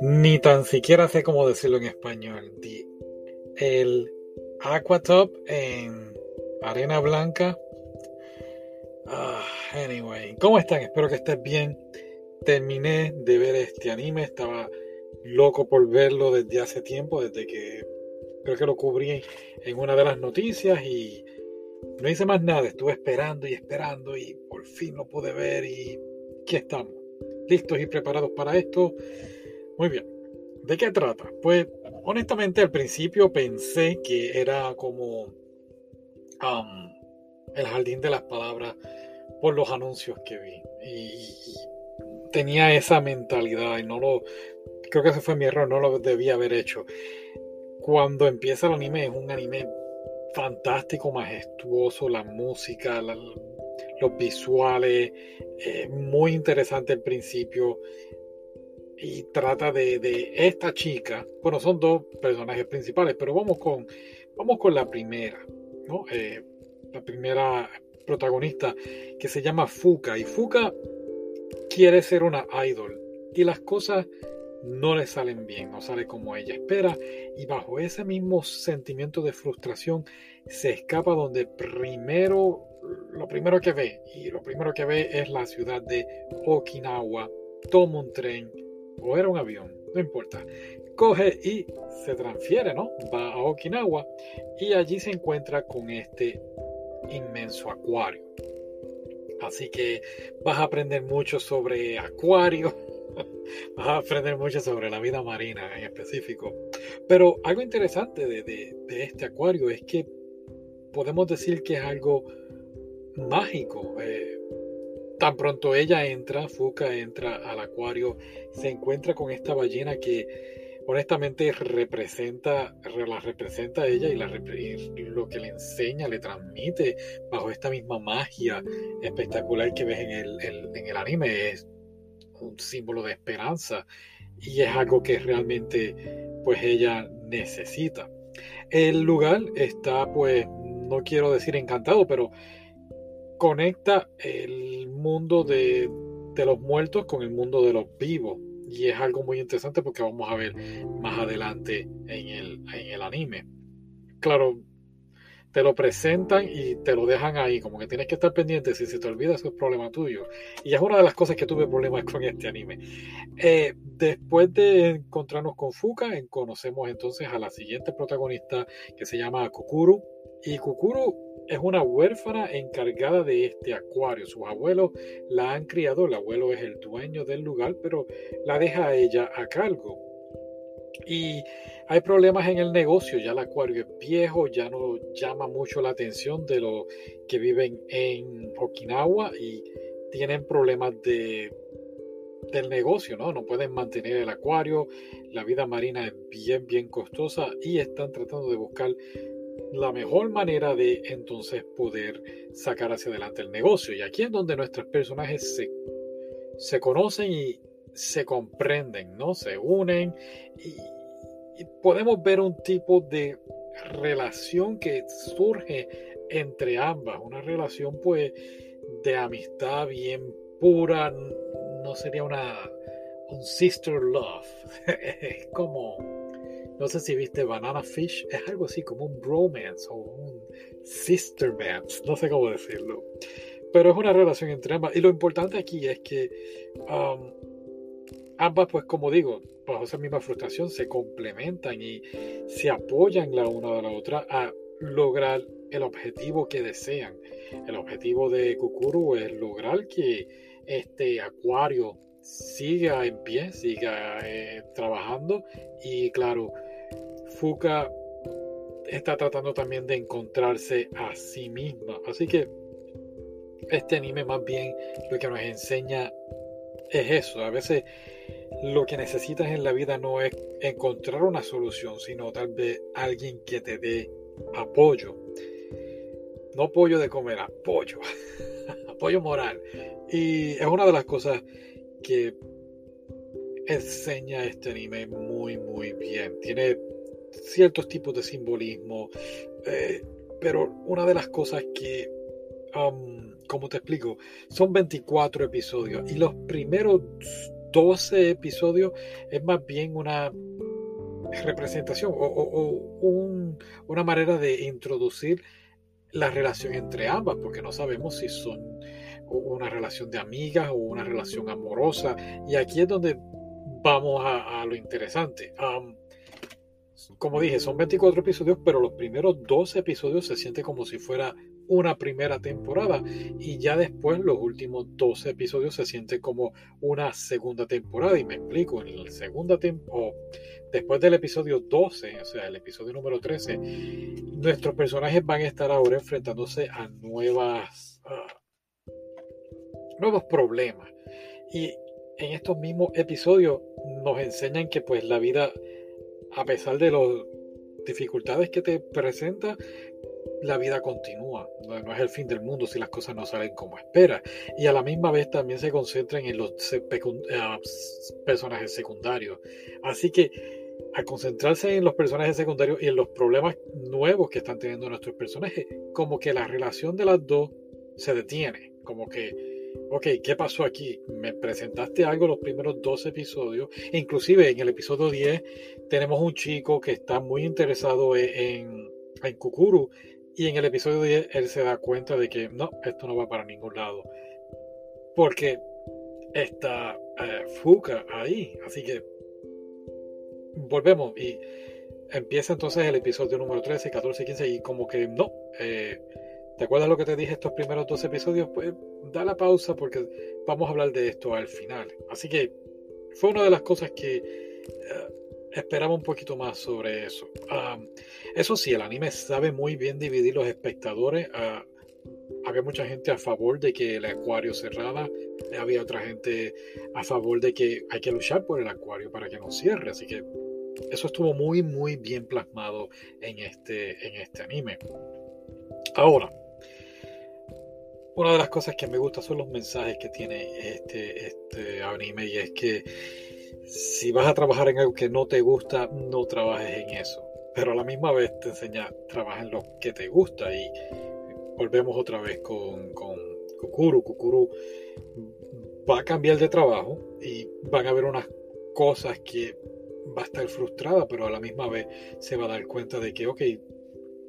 Ni tan siquiera sé cómo decirlo en español. el Aquatop en arena blanca. Ah, anyway, ¿cómo están? Espero que estés bien. Terminé de ver este anime. Estaba loco por verlo desde hace tiempo, desde que creo que lo cubrí en una de las noticias y no hice más nada. Estuve esperando y esperando y por fin lo pude ver y aquí estamos. Listos y preparados para esto. Muy bien. ¿De qué trata? Pues honestamente al principio pensé que era como el jardín de las palabras por los anuncios que vi. Y tenía esa mentalidad y no lo... Creo que ese fue mi error, no lo debía haber hecho. Cuando empieza el anime es un anime fantástico, majestuoso, la música, los visuales, eh, muy interesante el principio y trata de, esta chica. Bueno, son dos personajes principales, pero vamos con, vamos con la primera. Eh, la primera protagonista que se llama Fuka. Y Fuka quiere ser una idol y las cosas no le salen bien, no sale como ella espera y bajo ese mismo sentimiento de frustración se escapa donde primero, lo primero que ve y lo primero que ve es la ciudad de Okinawa, toma un tren o era un avión, no importa. Coge y se transfiere, ¿no? Va a Okinawa y allí se encuentra con este inmenso acuario. Así que vas a aprender mucho sobre acuario, vas a aprender mucho sobre la vida marina en específico. Pero algo interesante de, este acuario es que podemos decir que es algo mágico. Eh, Tan pronto ella entra, Fuka entra al acuario, se encuentra con esta ballena que honestamente representa, la representa a ella y, lo que le enseña, le transmite bajo esta misma magia espectacular que ves en el, en el anime. Es un símbolo de esperanza y es algo que realmente pues ella necesita. El lugar está pues, no quiero decir encantado, pero conecta el mundo de, los muertos con el mundo de los vivos. Y es algo muy interesante porque vamos a ver más adelante en el, en el anime. Claro, te lo presentan y te lo dejan ahí, como que tienes que estar pendiente, si se te olvida eso es problema tuyo. Y es una de las cosas que tuve problemas con este anime. Eh, después de encontrarnos con Fuka, conocemos entonces a la siguiente protagonista que se llama Kukuru. Y Kukuru es una huérfana encargada de este acuario. Sus abuelos la han criado, el abuelo es el dueño del lugar, pero la deja a ella a cargo. Y hay problemas en el negocio, ya el acuario es viejo, ya no llama mucho la atención de los que viven en Okinawa y tienen problemas de, del negocio, ¿no? No pueden mantener el acuario, la vida marina es bien, bien costosa y están tratando de buscar la mejor manera de entonces poder sacar hacia adelante el negocio. Y aquí es donde nuestros personajes se, se conocen y se comprenden, ¿no? Se unen y, podemos ver un tipo de relación que surge entre ambas, una relación pues de amistad bien pura, no sería una un sister love, es como no sé si viste Banana Fish, es algo así como un bromance o un sistermance, no sé cómo decirlo. Pero es una relación entre ambas. Y lo importante aquí es que um, ambas, pues como digo, bajo esa misma frustración se complementan y se apoyan la una de la otra a lograr el objetivo que desean. El objetivo de Kukuru es lograr que este acuario siga en pie, siga eh, trabajando y claro, Fuka está tratando también de encontrarse a sí misma. Así que este anime más bien lo que nos enseña es eso. A veces lo que necesitas en la vida no es encontrar una solución, sino tal vez alguien que te dé apoyo. No apoyo de comer, apoyo. apoyo moral. Y es una de las cosas que enseña este anime muy, muy bien. Tiene ciertos tipos de simbolismo, eh, pero una de las cosas que, como te explico, son 24 episodios y los primeros 12 episodios es más bien una representación o, una manera de introducir la relación entre ambas, porque no sabemos si son una relación de amigas o una relación amorosa. Y aquí es donde vamos a, lo interesante. Como dije, son 24 episodios, pero los primeros 12 episodios se siente como si fuera una primera temporada. Y ya después los últimos 12 episodios se siente como una segunda temporada. Y me explico, en la segunda temporada, después del episodio 12, o sea, el episodio número 13, nuestros personajes van a estar ahora enfrentándose a nuevas uh, nuevos problemas. Y en estos mismos episodios nos enseñan que pues la vida a pesar de las dificultades que te presenta la vida continúa, no, es el fin del mundo si las cosas no salen como espera. Y a la misma vez también se concentran en los eh, personajes secundarios. Así que al concentrarse en los personajes secundarios y en los problemas nuevos que están teniendo nuestros personajes, como que la relación de las dos se detiene. Como que, ok, ¿qué pasó aquí? Me presentaste algo los primeros dos episodios. Inclusive en el episodio 10 tenemos un chico que está muy interesado e-, en, en Kukuru y en el episodio 10 él se da cuenta de que no, esto no va para ningún lado. Porque está eh, Fuka ahí. Así que volvemos y empieza entonces el episodio número 13, 14 y 15 y como que no. Eh, ¿Te acuerdas lo que te dije estos primeros dos episodios? Pues da la pausa porque vamos a hablar de esto al final. Así que fue una de las cosas que eh, esperaba un poquito más sobre eso. eso sí, el anime sabe muy bien dividir los espectadores. Uh, había mucha gente a favor de que el acuario cerrara, había otra gente a favor de que hay que luchar por el acuario para que no cierre. Así que eso estuvo muy, muy bien plasmado en este, en este anime. Ahora, una de las cosas que me gusta son los mensajes que tiene este, este anime y es que si vas a trabajar en algo que no te gusta, no trabajes en eso. Pero a la misma vez te enseña, trabaja en lo que te gusta. Y volvemos otra vez con, con Kukuru. Kukuru va a cambiar de trabajo y van a haber unas cosas que va a estar frustrada, pero a la misma vez se va a dar cuenta de que, ok,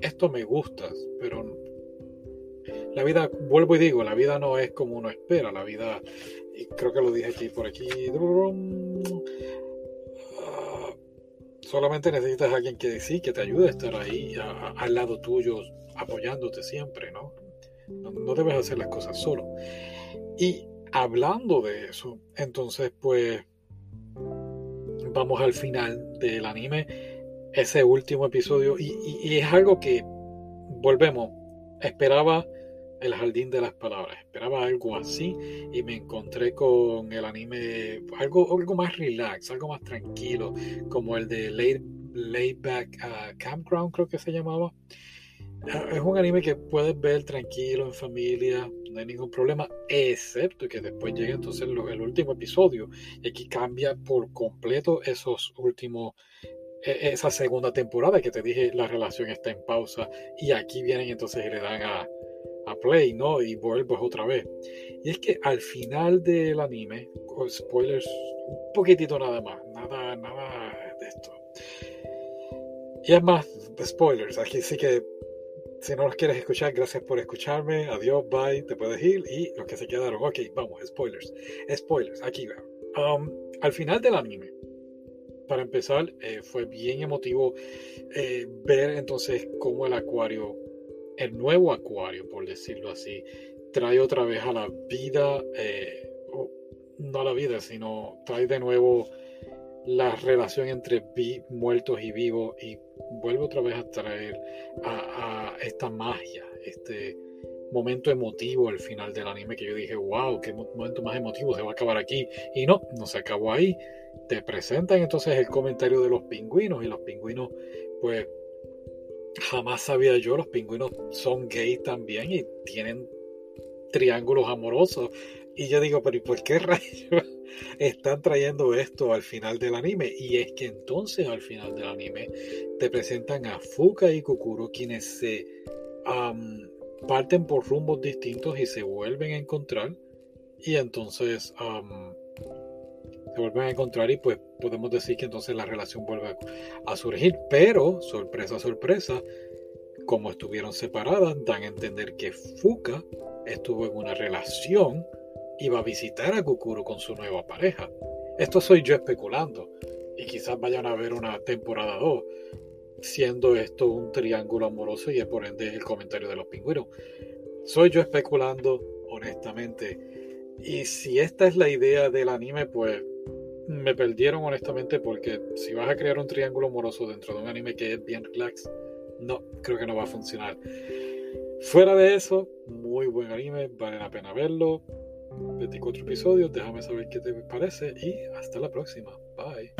esto me gusta, pero la vida, vuelvo y digo, la vida no es como uno espera, la vida y creo que lo dije aquí por aquí. Ah, solamente necesitas a alguien que sí, que te ayude a estar ahí al lado tuyo, apoyándote siempre, ¿no? ¿no? debes hacer las cosas solo. Y hablando de eso, entonces pues vamos al final del anime, ese último episodio, y es algo que, volvemos, esperaba el jardín de las palabras. Esperaba algo así y me encontré con el anime algo, algo más relax, algo más tranquilo, como el de Laid, Back uh, Campground, creo que se llamaba. Es un anime que puedes ver tranquilo en familia, no hay ningún problema, excepto que después llega entonces el, el último episodio y aquí cambia por completo esos últimos e, esa segunda temporada que te dije la relación está en pausa y aquí vienen entonces y le dan a, a play, ¿no? Y vuelvo otra vez. Y es que al final del anime, spoilers, un poquitito nada más, nada, nada de esto. Y es más, spoilers, aquí sí que si no los quieres escuchar, gracias por escucharme, adiós, bye, te puedes ir. Y los que se quedaron, ok, vamos, spoilers. Spoilers, aquí va. Um, al final del anime, para empezar, eh, fue bien emotivo eh, ver entonces cómo el acuario el nuevo acuario, por decirlo así, trae otra vez a la vida, eh, no a la vida, sino trae de nuevo la relación entre muertos y vivos y vuelve otra vez a traer a, esta magia, este momento emotivo al final del anime que yo dije, wow, qué momento más emotivo, se va a acabar aquí. Y no, no se acabó ahí. Te presentan entonces el comentario de los pingüinos y los pingüinos pues jamás sabía yo, los pingüinos son gays también y tienen triángulos amorosos. Y yo digo, pero ¿y por qué rayos están trayendo esto al final del anime? Y es que entonces al final del anime te presentan a Fuka y Kukuro, quienes se parten por rumbos distintos y se vuelven a encontrar. Y entonces se vuelven a encontrar y pues podemos decir que entonces la relación vuelve a surgir. Pero, sorpresa, sorpresa, como estuvieron separadas, dan a entender que Fuka estuvo en una relación y va a visitar a Kukuro con su nueva pareja. Esto soy yo especulando. Y quizás vayan a ver una temporada 2, siendo esto un triángulo amoroso y por ende el comentario de los pingüinos. Soy yo especulando, honestamente. Y si esta es la idea del anime, pues me perdieron honestamente porque si vas a crear un triángulo amoroso dentro de un anime que es bien relax, no, creo que no va a funcionar. Fuera de eso, muy buen anime, vale la pena verlo. 24 episodios, déjame saber qué te parece y hasta la próxima. Bye.